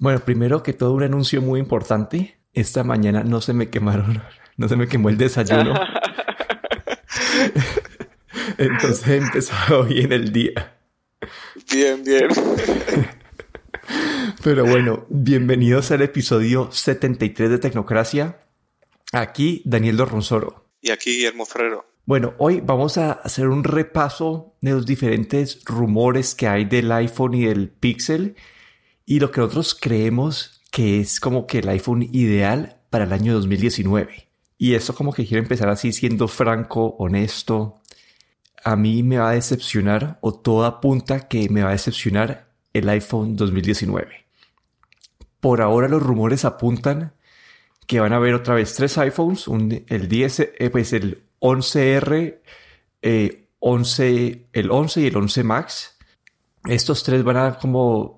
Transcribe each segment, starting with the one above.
Bueno, primero que todo un anuncio muy importante. Esta mañana no se me quemaron, no se me quemó el desayuno. Entonces he empezado bien el día. Bien, bien. Pero bueno, bienvenidos al episodio 73 de Tecnocracia. Aquí Daniel Dorronsoro. Y aquí Guillermo Ferrero. Bueno, hoy vamos a hacer un repaso de los diferentes rumores que hay del iPhone y del Pixel y lo que nosotros creemos que es como que el iPhone ideal para el año 2019. Y esto como que quiero empezar así siendo franco, honesto. A mí me va a decepcionar o todo apunta que me va a decepcionar el iPhone 2019. Por ahora los rumores apuntan que van a haber otra vez tres iPhones, el 10, eh, pues el 11R, 11, eh, el 11 y el 11 Max. Estos tres van a como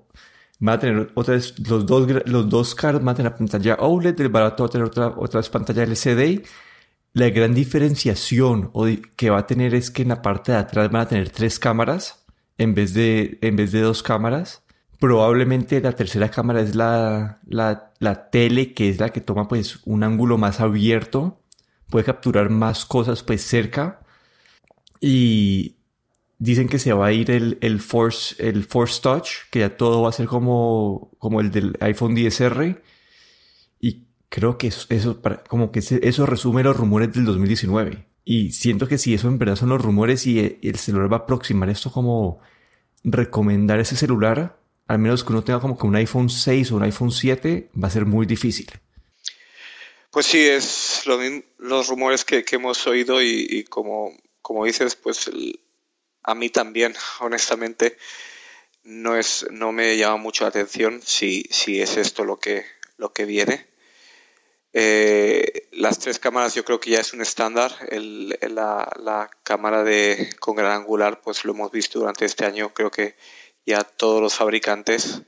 va a tener otras, los dos, los dos cards van a tener pantalla OLED, el barato va a tener otra, otra pantalla LCD. La gran diferenciación que va a tener es que en la parte de atrás van a tener tres cámaras en vez de, en vez de dos cámaras. Probablemente la tercera cámara es la, la, la tele, que es la que toma pues un ángulo más abierto. Puede capturar más cosas pues cerca. Y, Dicen que se va a ir el, el, Force, el Force Touch, que ya todo va a ser como, como el del iPhone 10R. Y creo que eso, como que eso resume los rumores del 2019. Y siento que si eso en verdad son los rumores y el celular va a aproximar esto como recomendar ese celular, al menos que uno tenga como que un iPhone 6 o un iPhone 7, va a ser muy difícil. Pues sí, es lo los rumores que, hemos oído y, y, como, como dices, pues el, a mí también, honestamente, no, es, no me llama mucho la atención si, si es esto lo que, lo que viene. Eh, las tres cámaras yo creo que ya es un estándar. la, la, cámara de, con gran angular, pues lo hemos visto durante este año. Creo que ya todos los fabricantes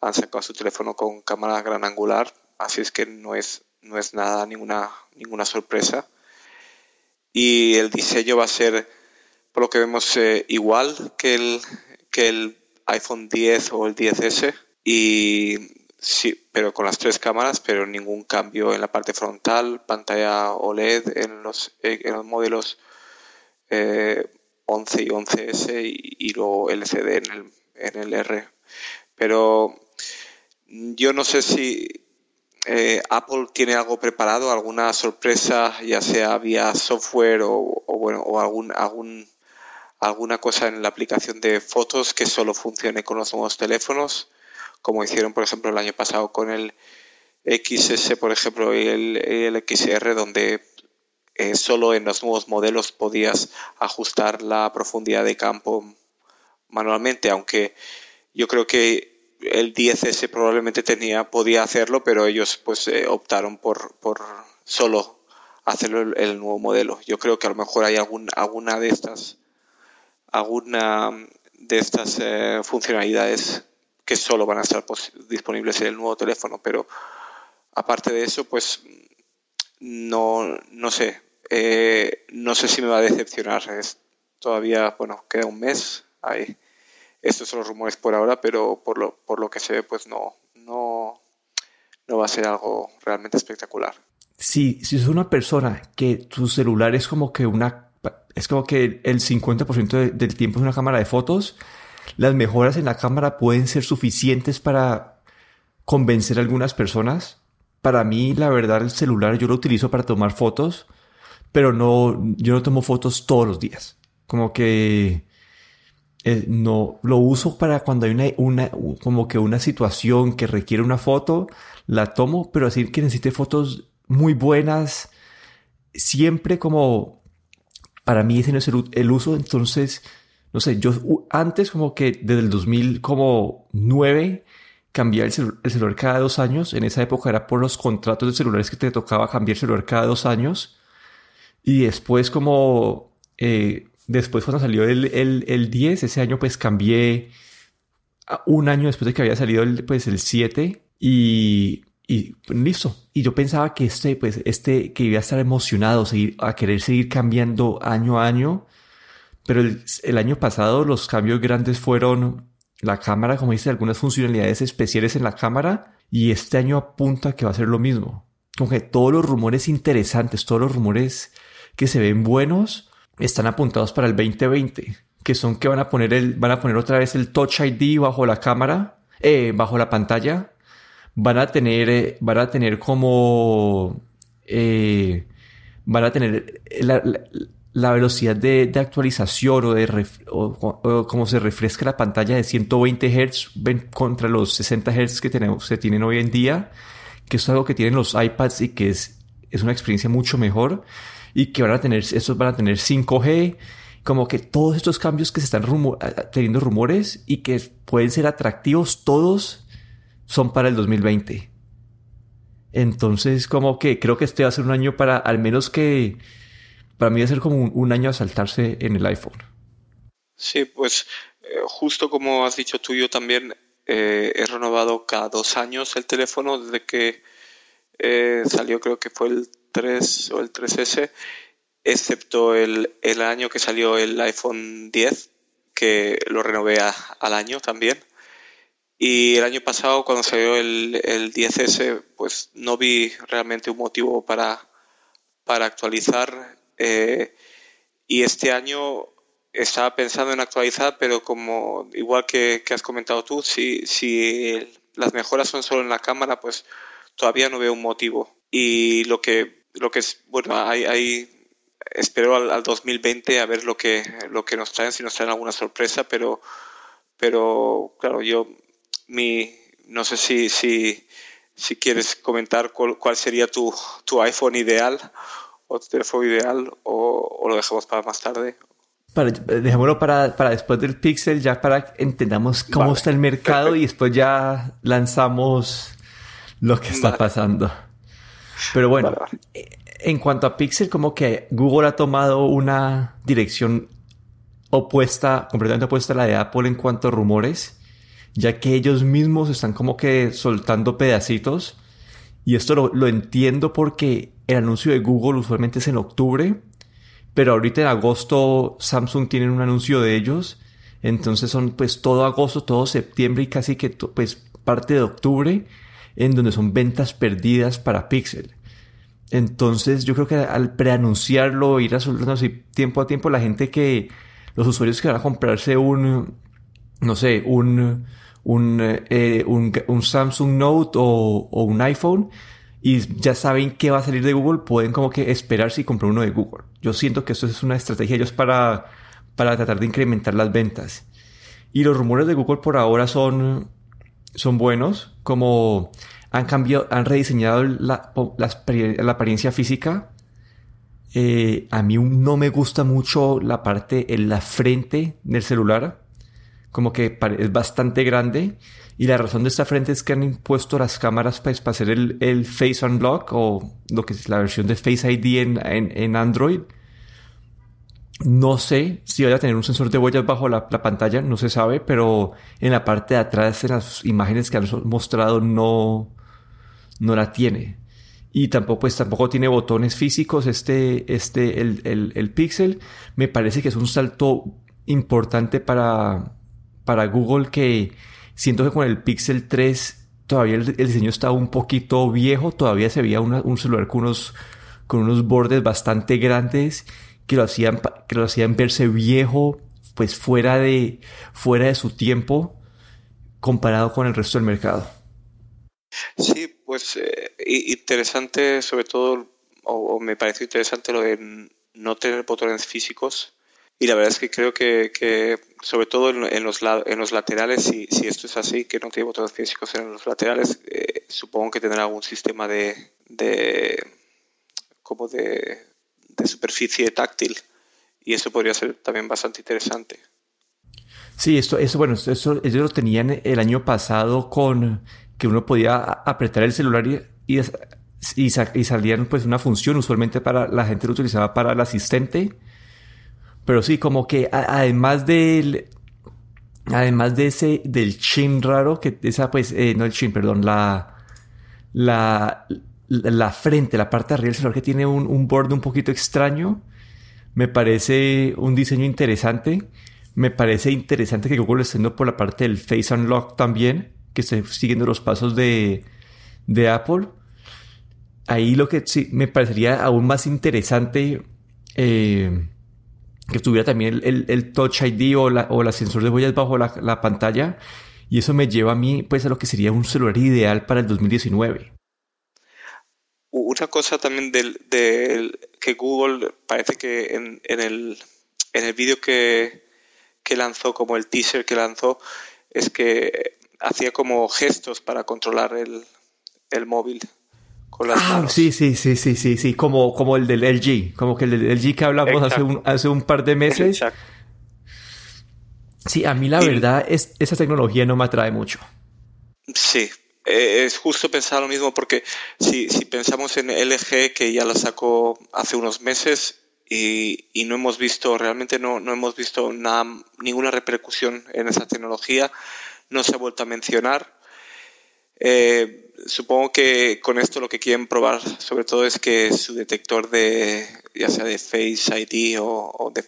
han sacado su teléfono con cámara gran angular. Así es que no es, no es nada, ninguna, ninguna sorpresa. Y el diseño va a ser por lo que vemos eh, igual que el, que el iPhone 10 o el 10S y sí, pero con las tres cámaras, pero ningún cambio en la parte frontal, pantalla OLED en los, eh, en los modelos 11 eh, y 11S y, y luego LCD en el, en el R. Pero yo no sé si Apple tiene algo preparado, alguna sorpresa, ya sea vía software o, o bueno, o algún, algún alguna cosa en la aplicación de fotos que solo funcione con los nuevos teléfonos, como hicieron por ejemplo el año pasado con el XS, por ejemplo, y el, XR, donde eh, solo en los nuevos modelos podías ajustar la profundidad de campo manualmente, aunque yo creo que el 10S probablemente tenía, podía hacerlo, pero ellos pues eh, optaron por, por solo hacerlo el, el, nuevo modelo. Yo creo que a lo mejor hay algún, alguna de estas alguna de estas eh, funcionalidades que solo van a estar disponibles en el nuevo teléfono, pero aparte de eso, pues no, no sé, eh, no sé si me va a decepcionar. Es, todavía, bueno, queda un mes. Hay, estos son los rumores por ahora, pero por lo, por lo que se ve, pues no, no, no va a ser algo realmente espectacular. Sí, si es una persona que tu celular es como que una es como que el 50% del tiempo es una cámara de fotos. Las mejoras en la cámara pueden ser suficientes para convencer a algunas personas. Para mí, la verdad, el celular yo lo utilizo para tomar fotos, pero no, yo no tomo fotos todos los días. Como que eh, no lo uso para cuando hay una, una, como que una situación que requiere una foto, la tomo, pero así que necesite fotos muy buenas, siempre como para mí ese no es el, uso, entonces, no sé, yo antes como que desde el 2009 cambié el, celular cada dos años, en esa época era por los contratos de celulares que te tocaba cambiar el celular cada dos años, y después como, eh, después cuando salió el, el, el 10, ese año pues cambié un año después de que había salido el, pues el 7 y y listo. Y yo pensaba que este, pues, este, que iba a estar emocionado, seguir, a querer seguir cambiando año a año. Pero el, año pasado los cambios grandes fueron la cámara, como dice, algunas funcionalidades especiales en la cámara y este año apunta que va a ser lo mismo. Como que todos los rumores interesantes, todos los rumores que se ven buenos están apuntados para el 2020, que son que van a poner el, van a poner otra vez el Touch ID bajo la cámara, eh, bajo la pantalla. Van a tener, eh, van a tener como, eh, van a tener la, velocidad de, de, actualización o de como se refresca la pantalla de 120 Hz contra los 60 Hz que tenemos, se tienen hoy en día, que es algo que tienen los iPads y que es, es una experiencia mucho mejor y que van a tener, estos van a tener 5G, como que todos estos cambios que se están teniendo rumores y que pueden ser atractivos todos son para el 2020. Entonces, como que creo que este va a ser un año para, al menos que para mí va a ser como un, año a saltarse en el iPhone. Sí, pues eh, justo como has dicho tú, yo también eh, he renovado cada dos años el teléfono desde que eh, salió, creo que fue el 3 o el 3S, excepto el, el año que salió el iPhone 10, que lo renové al año también. Y el año pasado, cuando salió el, el 10S, pues no vi realmente un motivo para, para actualizar eh, y este año estaba pensando en actualizar, pero como igual que, has comentado tú, si, si las mejoras son solo en la cámara, pues todavía no veo un motivo. Y lo que, lo que es, bueno, hay, hay espero al, 2020 a ver lo que, lo que nos traen, si nos traen alguna sorpresa, pero, pero claro, yo, mi, no sé si, si, si quieres comentar cuál, cuál sería tu, tu iPhone ideal o tu teléfono ideal o, lo dejamos para más tarde. Para, dejémoslo para, para, después del Pixel, ya para que entendamos cómo está el mercado y después ya lanzamos lo que está pasando. Pero bueno, en cuanto a Pixel, como que Google ha tomado una dirección opuesta, completamente opuesta a la de Apple en cuanto a rumores, ya que ellos mismos están como que soltando pedacitos. Y esto lo, lo entiendo porque el anuncio de Google usualmente es en octubre, pero ahorita en agosto Samsung tiene un anuncio de ellos. Entonces son pues todo agosto, todo septiembre y casi que pues parte de octubre en donde son ventas perdidas para Pixel. Entonces yo creo que al preanunciarlo, ir a así tiempo a tiempo, la gente que, los usuarios que van a comprarse un, no sé, un, un, eh, un, Samsung Note o, un iPhone, y ya saben qué va a salir de Google, pueden como que esperarse y comprar uno de Google. Yo siento que esto es una estrategia ellos para, para tratar de incrementar las ventas. Y los rumores de Google por ahora son, son buenos, como han cambiado, han rediseñado la, la, apariencia física. Eh, a mí no me gusta mucho la parte en la frente del celular, como que es bastante grande y la razón de esta frente es que han impuesto las cámaras pues, para hacer el, el, Face Unlock o lo que es la versión de Face ID en, en, Android. No sé si vaya a tener un sensor de huellas bajo la, la, pantalla, no se sabe, pero en la parte de atrás de las imágenes que han mostrado no, no la tiene. Y tampoco, pues, tampoco tiene botones físicos este, este, el, el, el Pixel. Me parece que es un salto importante para, para Google que Siento que con el Pixel 3 todavía el, diseño estaba un poquito viejo, todavía se veía un celular con unos, con unos bordes bastante grandes que lo hacían, que lo hacían verse viejo, pues fuera de, fuera de su tiempo comparado con el resto del mercado. Sí, pues eh, interesante sobre todo, o, me pareció interesante lo de no tener botones físicos y la verdad es que creo que, sobre todo en, los, en los laterales, si, si, esto es así, que no tiene botones físicos en los laterales, eh, supongo que tendrá algún sistema de, de como de, superficie táctil. Y eso podría ser también bastante interesante. Sí, esto, eso, bueno, eso, ellos lo tenían el año pasado con que uno podía apretar el celular y, y, y, salían pues una función, usualmente para la gente lo utilizaba para el asistente pero sí, como que además del. Además de ese, del chin raro, que esa pues, eh, no el chin, perdón, la, la, la frente, la parte de arriba del celular que tiene un, un borde un poquito extraño, me parece un diseño interesante, me parece interesante que Google esté por la parte del Face Unlock también, que esté siguiendo los pasos de, de Apple. Ahí lo que sí me parecería aún más interesante eh, que tuviera también el, Touch ID o la, o la sensor de huellas bajo la, la, pantalla. Y eso me lleva a mí pues a lo que sería un celular ideal para el 2019. Una cosa también del, del que Google parece que en, en el, en el vídeo que, que lanzó, como el teaser que lanzó, es que hacía como gestos para controlar el, el móvil. Con las ah, sí, sí, sí, sí, sí, sí, como, como el del LG, como que el del LG que hablamos hace un, hace un par de meses. Sí, a mí la verdad es, esa tecnología no me atrae mucho. Sí, eh, es justo pensar lo mismo porque si, si pensamos en LG que ya la sacó hace unos meses y, y no hemos visto, realmente no, no hemos visto nada, ninguna repercusión en esa tecnología, no se ha vuelto a mencionar. Eh, supongo que con esto lo que quieren probar sobre todo es que su detector de ya sea de Face ID o, de,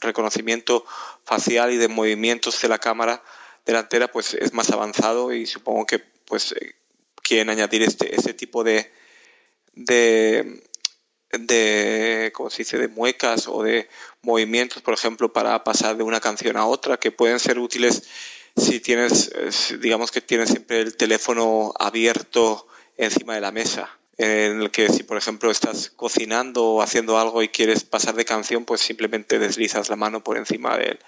reconocimiento facial y de movimientos de la cámara delantera pues es más avanzado y supongo que pues eh, quieren añadir este, este tipo de, de de ¿cómo se dice? de muecas o de movimientos por ejemplo para pasar de una canción a otra que pueden ser útiles si tienes, digamos que tienes siempre el teléfono abierto encima de la mesa, en el que si por ejemplo estás cocinando o haciendo algo y quieres pasar de canción, pues simplemente deslizas la mano por encima del,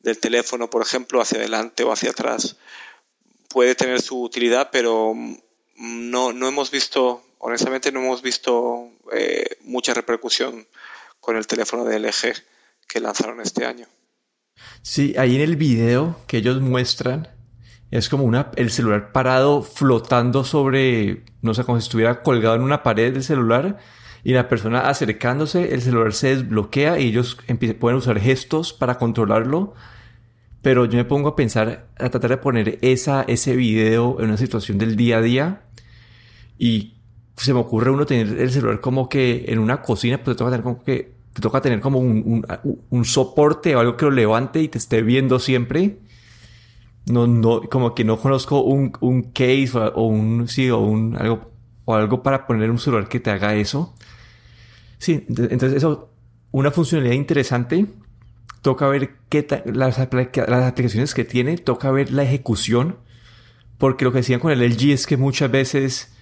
del teléfono, por ejemplo, hacia adelante o hacia atrás. Puede tener su utilidad, pero no, no hemos visto, honestamente no hemos visto eh, mucha repercusión con el teléfono de LG que lanzaron este año. Sí, ahí en el video que ellos muestran es como una, el celular parado flotando sobre, no sé, como si estuviera colgado en una pared del celular y la persona acercándose, el celular se desbloquea y ellos pueden usar gestos para controlarlo. Pero yo me pongo a pensar, a tratar de poner esa, ese video en una situación del día a día y se me ocurre uno tener el celular como que en una cocina, pues tengo que tener como que te toca tener como un, un, soporte o algo que lo levante y te esté viendo siempre. No, no, como que no conozco un, un case o, un, sí, o un, algo, o algo para poner un celular que te haga eso. Sí, entonces eso, una funcionalidad interesante. Toca ver qué las, las aplicaciones que tiene, toca ver la ejecución. Porque lo que decían con el LG es que muchas veces,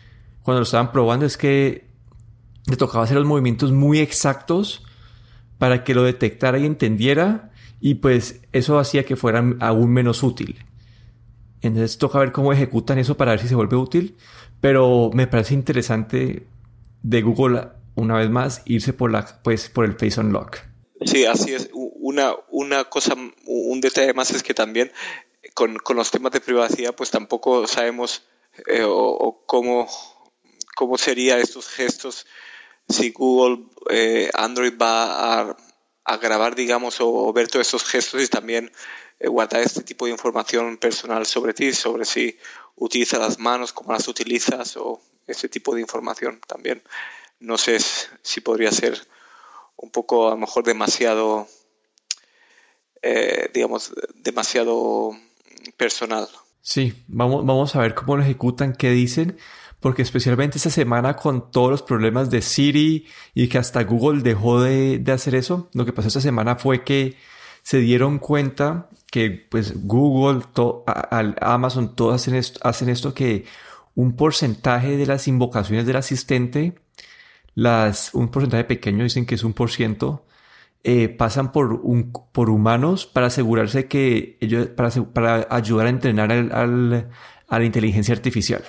cuando lo estaban probando, es que le tocaba hacer los movimientos muy exactos para que lo detectara y entendiera y pues eso hacía que fuera aún menos útil. Entonces toca ver cómo ejecutan eso para ver si se vuelve útil, pero me parece interesante de Google una vez más irse por la pues por el Face Unlock. Sí, así es. Una, una cosa, un detalle más es que también con, los temas de privacidad, pues tampoco sabemos eh, o, cómo, cómo serían estos gestos si Google, eh, Android va a, grabar, digamos, o, ver todos esos gestos y también eh, guardar este tipo de información personal sobre ti, sobre si utilizas las manos, cómo las utilizas o ese tipo de información también. No sé si podría ser un poco, a lo mejor, demasiado, eh, digamos, demasiado personal. Sí, vamos, vamos a ver cómo lo ejecutan, qué dicen porque especialmente esta semana con todos los problemas de Siri y que hasta Google dejó de, hacer eso, lo que pasó esta semana fue que se dieron cuenta que pues Google, Amazon, todos hacen esto, hacen esto que un porcentaje de las invocaciones del asistente, un porcentaje pequeño, dicen que es un por ciento, eh, pasan por, un, por humanos para asegurarse que ellos, para, para ayudar a entrenar al, a la inteligencia artificial.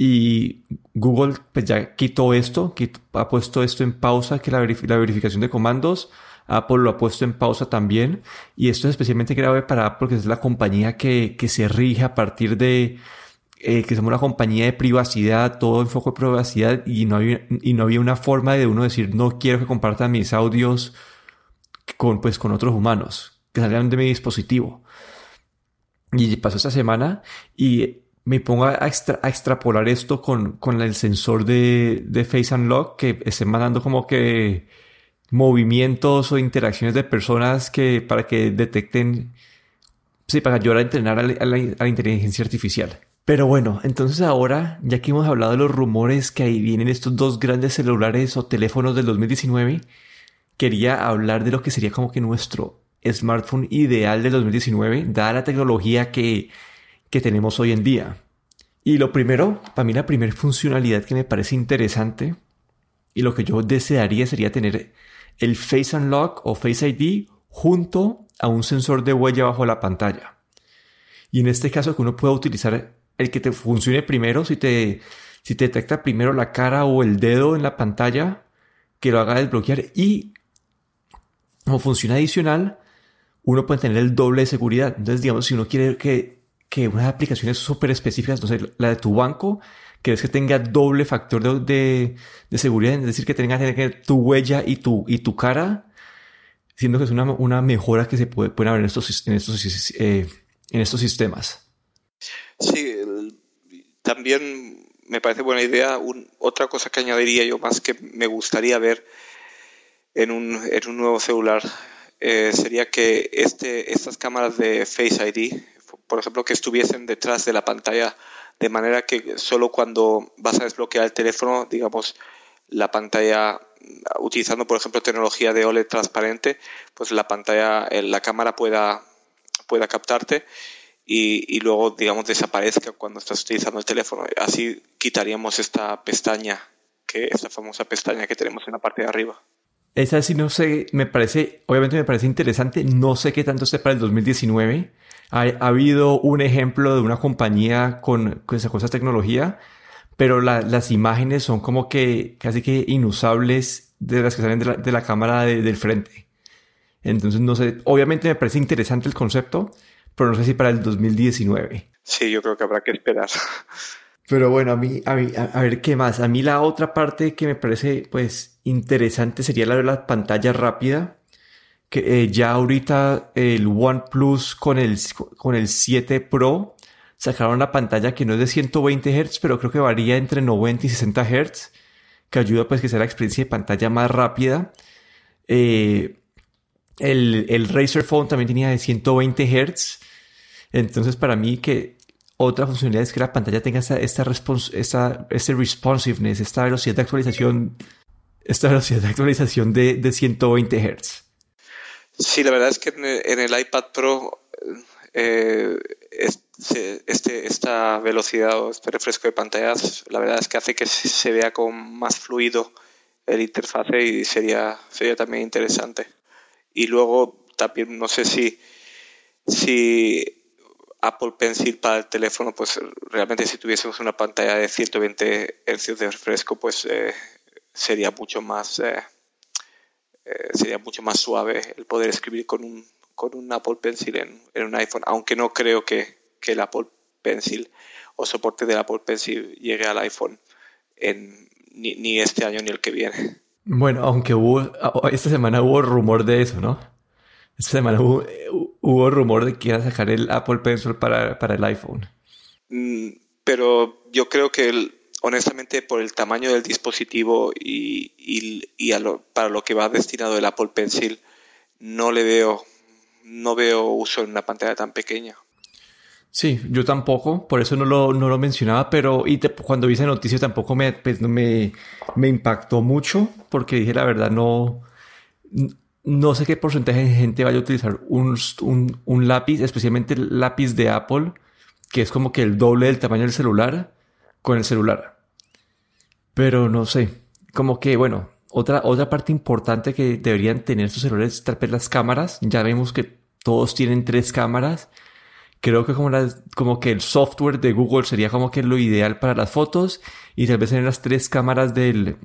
Y Google pues ya quitó esto, ha puesto esto en pausa, que la, verificación de comandos. Apple lo ha puesto en pausa también. Y esto es especialmente grave para Apple, que es la compañía que, que se rige a partir de eh, que somos una compañía de privacidad, todo enfoque de privacidad, y no, había, y no había una forma de uno decir, no quiero que compartan mis audios con, pues, con otros humanos, que salgan de mi dispositivo. Y pasó esta semana y me pongo a, extrapolar esto con, con, el sensor de, Face Unlock que esté mandando como que movimientos o interacciones de personas que para que detecten, sí, para ayudar a entrenar a la, inteligencia artificial. Pero bueno, entonces ahora, ya que hemos hablado de los rumores que ahí vienen estos dos grandes celulares o teléfonos del 2019, quería hablar de lo que sería como que nuestro smartphone ideal del 2019, dada la tecnología que, que tenemos hoy en día. Y lo primero, para mí la primera funcionalidad que me parece interesante y lo que yo desearía sería tener el Face Unlock o Face ID junto a un sensor de huella bajo la pantalla. Y en este caso que uno pueda utilizar el que te funcione primero, si te, si te detecta primero la cara o el dedo en la pantalla, que lo haga desbloquear y como función adicional, uno puede tener el doble de seguridad. Entonces, digamos, si uno quiere que, que unas aplicaciones súper específicas, no sé, la de tu banco, quieres que tenga doble factor de, seguridad, es decir, que tenga, tu huella y tu, y tu cara, siendo que es una, mejora que se puede, pueden haber en estos, en estos, eh, en estos sistemas. Sí, también me parece buena idea. otra cosa que añadiría yo más que me gustaría ver en un, en un nuevo celular eh, sería que este, estas cámaras de Face ID, por ejemplo, que estuviesen detrás de la pantalla de manera que solo cuando vas a desbloquear el teléfono, digamos, la pantalla, utilizando por ejemplo tecnología de OLED transparente, pues la pantalla, eh, la cámara pueda, pueda captarte y, y luego, digamos, desaparezca cuando estás utilizando el teléfono. Así quitaríamos esta pestaña, que esta famosa pestaña que tenemos en la parte de arriba. Esa sí no sé, me parece, obviamente me parece interesante, no sé qué tanto esté para el 2019, ha, habido un ejemplo de una compañía con, con esa cosa tecnología, pero las imágenes son como que casi que inusables de las que salen de la, cámara del frente. Entonces, no sé, obviamente me parece interesante el concepto, pero no sé si para el 2019. Sí, yo creo que habrá que esperar. Pero bueno, a mí, a, mí, a, ver qué más. A mí la otra parte que me parece pues interesante sería la de la pantalla rápida que eh, ya ahorita el OnePlus con el, con el 7 Pro sacaron una pantalla que no es de 120 Hz, pero creo que varía entre 90 y 60 Hz, que ayuda pues que sea la experiencia de pantalla más rápida. Eh, el, el Razer Phone también tenía de 120 Hz. Entonces para mí que otra funcionalidad es que la pantalla tenga esta, esta, esta este responsiveness, esta velocidad de actualización, esta velocidad de actualización de, de 120 Hz. Sí, la verdad es que en el, iPad Pro eh, este, esta velocidad o este refresco de pantallas, la verdad es que hace que se vea con más fluido el interfase y sería, sería también interesante. Y luego también no sé si, si Apple Pencil para el teléfono, pues realmente si tuviésemos una pantalla de 120 Hz de refresco, pues eh, sería mucho más... Eh, eh, sería mucho más suave el poder escribir con un, con un Apple Pencil en, un iPhone, aunque no creo que, que, el Apple Pencil o soporte del Apple Pencil llegue al iPhone en, ni, ni, este año ni el que viene. Bueno, aunque hubo, esta semana hubo rumor de eso, ¿no? Esta semana hubo, hubo rumor de que iba a sacar el Apple Pencil para, para el iPhone. Mm, pero yo creo que el, honestamente por el tamaño del dispositivo y, para lo que va destinado el Apple Pencil, no le veo, no veo uso en una pantalla tan pequeña. Sí, yo tampoco, por eso no lo, no lo mencionaba, pero y cuando vi esa noticia tampoco me, pues, me, me, impactó mucho, porque dije la verdad, no, no sé qué porcentaje de gente vaya a utilizar un, un, un lápiz, especialmente el lápiz de Apple, que es como que el doble del tamaño del celular con el celular. Pero no sé, como que bueno, otra, otra parte importante que deberían tener sus celulares tal vez las cámaras. Ya vemos que todos tienen tres cámaras. Creo que como, como que el software de Google sería como que lo ideal para las fotos y tal vez tener las tres cámaras del,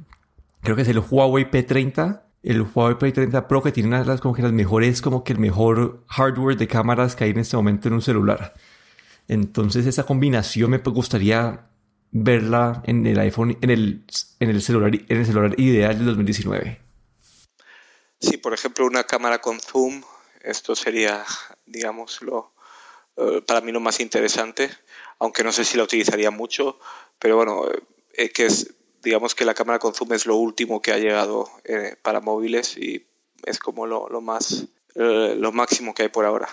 creo que es el Huawei P30, el Huawei P30 Pro que tiene una de las como que mejores, como que el mejor hardware de cámaras que hay en este momento en un celular. Entonces esa combinación me gustaría verla en el iPhone, en el, en el, celular, en el celular ideal del 2019. Sí, por ejemplo, una cámara con zoom, esto sería, digamos, lo, eh, para mí lo más interesante, aunque no sé si la utilizaría mucho, pero bueno, eh, que es digamos que la cámara con zoom es lo último que ha llegado eh, para móviles y es como lo, más, eh, lo máximo que hay por ahora.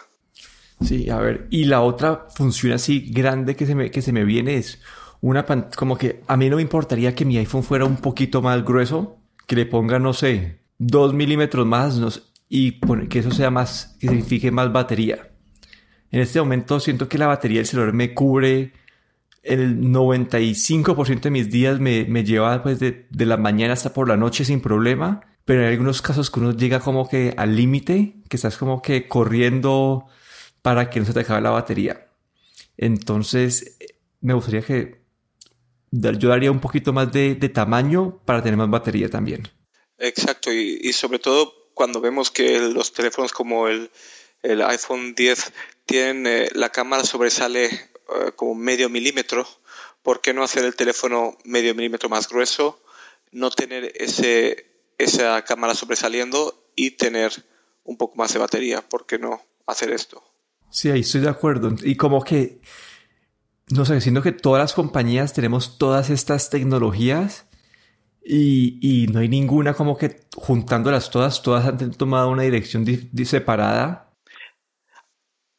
Sí, a ver, y la otra función así grande que se me, que se me viene es una como que a mí no me importaría que mi iPhone fuera un poquito más grueso, que le ponga, no sé, dos milímetros más y que eso sea más, que signifique más batería. En este momento siento que la batería del celular me cubre el 95% de mis días, me, me lleva pues de, de la mañana hasta por la noche sin problema, pero hay algunos casos que uno llega como que al límite, que estás como que corriendo para que no se te acabe la batería. Entonces, me gustaría que yo daría un poquito más de, tamaño para tener más batería también. Exacto, y, sobre todo cuando vemos que los teléfonos como el, iPhone 10 tienen eh, la cámara sobresale eh, como medio milímetro, ¿por qué no hacer el teléfono medio milímetro más grueso, no tener ese, esa cámara sobresaliendo y tener un poco más de batería? ¿Por qué no hacer esto? Sí, ahí estoy de acuerdo. Y como que, no sé, siento que todas las compañías tenemos todas estas tecnologías y, no hay ninguna como que juntándolas todas, todas han tomado una dirección separada.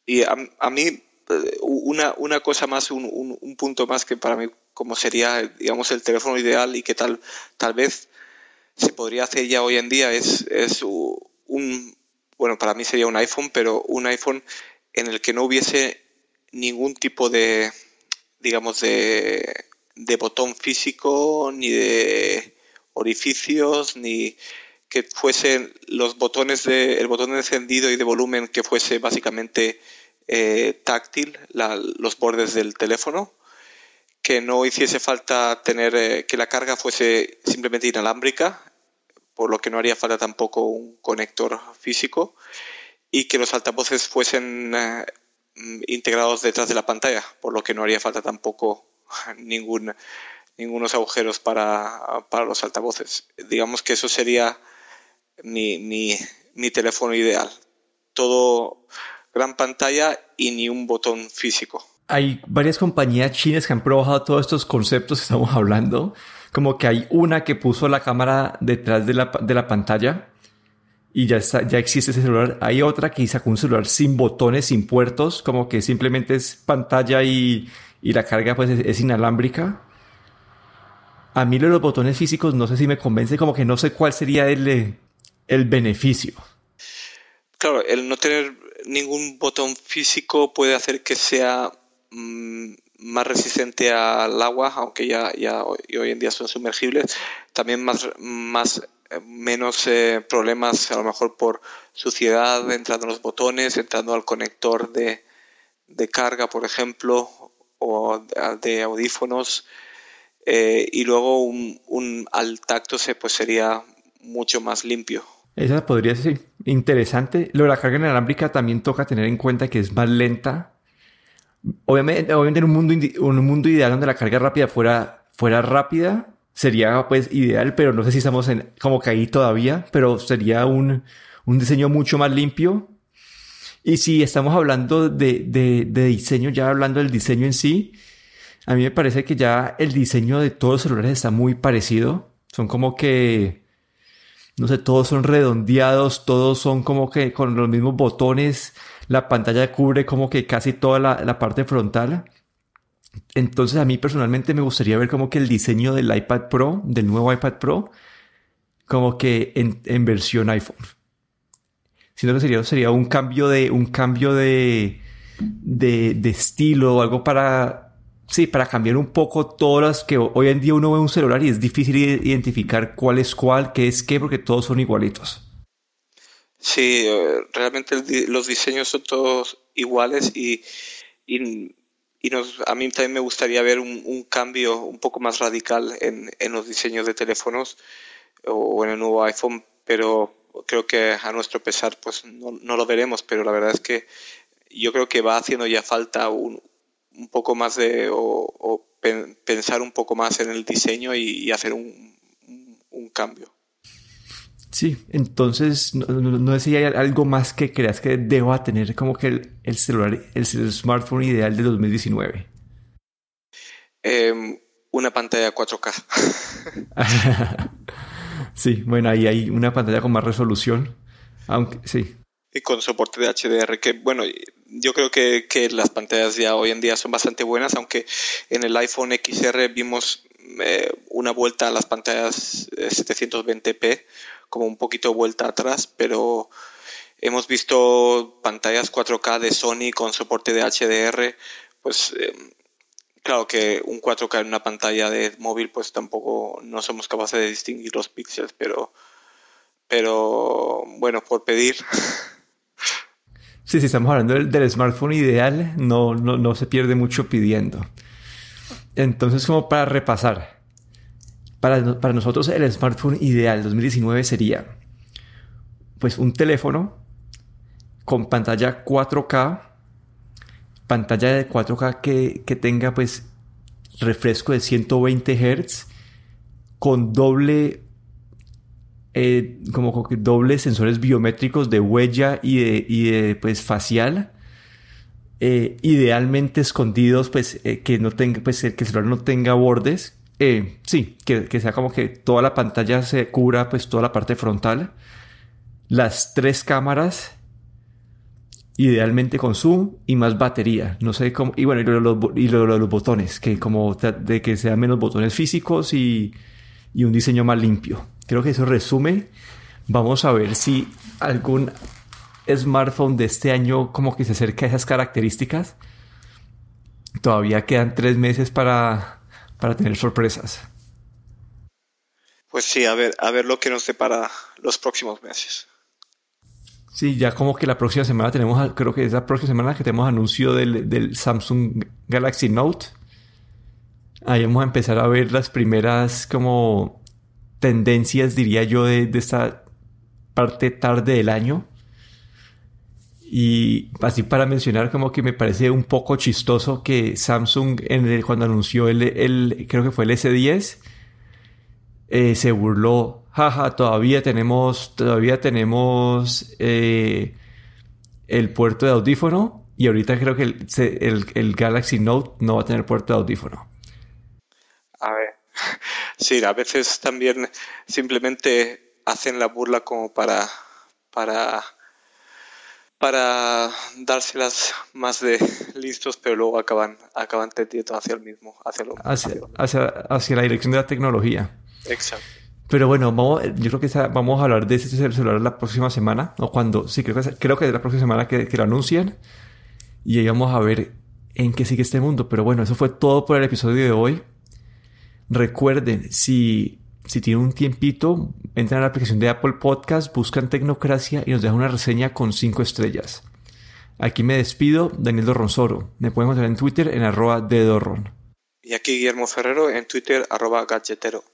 Y a, mí, eh, una, una cosa más, un, un, punto más que para mí como sería, digamos, el teléfono ideal y que tal, tal vez se podría hacer ya hoy en día es, es un, bueno, para mí sería un iPhone, pero un iPhone en el que no hubiese ningún tipo de, digamos, de, de botón físico, ni de orificios, ni que fuesen los botones de, el botón de encendido y de volumen que fuese básicamente eh, táctil, los bordes del teléfono, que no hiciese falta tener, eh, que la carga fuese simplemente inalámbrica, por lo que no haría falta tampoco un conector físico y que los altavoces fuesen eh, integrados detrás de la pantalla, por lo que no haría falta tampoco ningún, ningunos agujeros para, los altavoces. Digamos que eso sería mi, mi, teléfono ideal. Todo gran pantalla y ni un botón físico. Hay varias compañías chinas que han probado todos estos conceptos que estamos hablando. Como que hay una que puso la cámara detrás de la, de la pantalla y ya, ya existe ese celular. Hay otra que sacó un celular sin botones, sin puertos, como que simplemente es pantalla y, y la carga pues es, inalámbrica. A mí los botones físicos no sé si me convence, como que no sé cuál sería el, el beneficio. Claro, el no tener ningún botón físico puede hacer que sea mm, más resistente al agua, aunque ya, ya hoy, en día son sumergibles, también más, más menos eh, problemas a lo mejor por suciedad entrando en los botones, entrando al conector de, carga, por ejemplo, o de audífonos. Eh, y luego un, al tacto se, pues sería mucho más limpio. Esa podría ser interesante. Lo de la carga inalámbrica también toca tener en cuenta que es más lenta. Obviamente, obviamente en un mundo, un mundo ideal donde la carga rápida fuera, fuera rápida, sería pues ideal, pero no sé si estamos en, como que ahí todavía, pero sería un, un diseño mucho más limpio. Y si estamos hablando de, de, de, diseño, ya hablando del diseño en sí, a mí me parece que ya el diseño de todos los celulares está muy parecido. Son como que, no sé, todos son redondeados, todos son como que con los mismos botones, la pantalla cubre como que casi toda la, la parte frontal. Entonces a mí personalmente me gustaría ver como que el diseño del iPad Pro, del nuevo iPad Pro, como que en, versión iPhone. Siento que sería, sería un cambio de, un cambio de, de, de estilo o algo para, sí, para cambiar un poco todas las que hoy en día uno ve un celular y es difícil identificar cuál es cuál, qué es qué, porque todos son igualitos. Sí, eh, realmente los diseños son todos iguales y, y y nos, a mí también me gustaría ver un, cambio un poco más radical en, en, los diseños de teléfonos o, en el nuevo iPhone, pero creo que a nuestro pesar pues no, no, lo veremos, pero la verdad es que yo creo que va haciendo ya falta un, un poco más de o, pensar un poco más en el diseño y, hacer un, un cambio. Sí, entonces no, no, sé si hay algo más que creas que deba tener como que el, celular, el, smartphone ideal de 2019. Em, una pantalla 4K. sí, bueno, ahí hay una pantalla con más resolución, aunque sí. Y con soporte de HDR, que bueno, yo creo que, que las pantallas ya hoy en día son bastante buenas, aunque en el iPhone XR vimos eh, una vuelta a las pantallas 720p, como un poquito vuelta atrás, pero hemos visto pantallas 4K de Sony con soporte de HDR, pues eh, claro que un 4K en una pantalla de móvil, pues tampoco no somos capaces de distinguir los píxeles, pero, pero bueno, por pedir. Sí, si estamos hablando del, smartphone ideal, no, no, no se pierde mucho pidiendo. Entonces, como para repasar, para, para, nosotros el smartphone ideal 2019 sería pues un teléfono con pantalla 4K, pantalla de 4K que, que tenga pues refresco de 120 Hz, con doble eh, como dobles sensores biométricos de huella y de, y de pues facial eh, idealmente escondidos, pues eh, que no tenga, pues que el celular no tenga bordes. Eh, sí, que, que, sea como que toda la pantalla se cubra, pues toda la parte frontal. Las tres cámaras, idealmente con zoom y más batería. No sé cómo. Y bueno, y los, y los botones, que como de que sean menos botones físicos y, y un diseño más limpio. Creo que eso resume. Vamos a ver si algún smartphone de este año como que se acerca a esas características. Todavía quedan tres meses para, para tener sorpresas. Pues sí, a ver, a ver lo que nos depara los próximos meses. Sí, ya como que la próxima semana tenemos, creo que es la próxima semana que tenemos anuncio del, del Samsung Galaxy Note. Ahí vamos a empezar a ver las primeras como tendencias, diría yo, de, de esta parte tarde del año. Y así para mencionar como que me parece un poco chistoso que Samsung cuando anunció el, creo que fue el S10 eh, se burló, jaja, todavía tenemos todavía tenemos eh, el puerto de audífono y ahorita creo que el, el, el, Galaxy Note no va a tener puerto de audífono. A ver, sí, a veces también simplemente hacen la burla como para para para dárselas más de listos, pero luego acaban, acaban tendiendo hacia el mismo, hacia, lo, hacia, hacia, hacia, la dirección de la tecnología. Exacto. Pero bueno, vamos, yo creo que vamos a hablar de ese celular la próxima semana, o cuando, sí, creo que, creo que es la próxima semana que, que lo anuncian, y ahí vamos a ver en qué sigue este mundo. Pero bueno, eso fue todo por el episodio de hoy. Recuerden, si si tienen un tiempito, entran a la aplicación de Apple Podcast, buscan Tecnocracia y nos dejan una reseña con 5 estrellas. Aquí me despido, Daniel Dorronsoro. Me pueden encontrar en Twitter en arroba de Dorron. Y aquí Guillermo Ferrero en Twitter arroba gadgetero.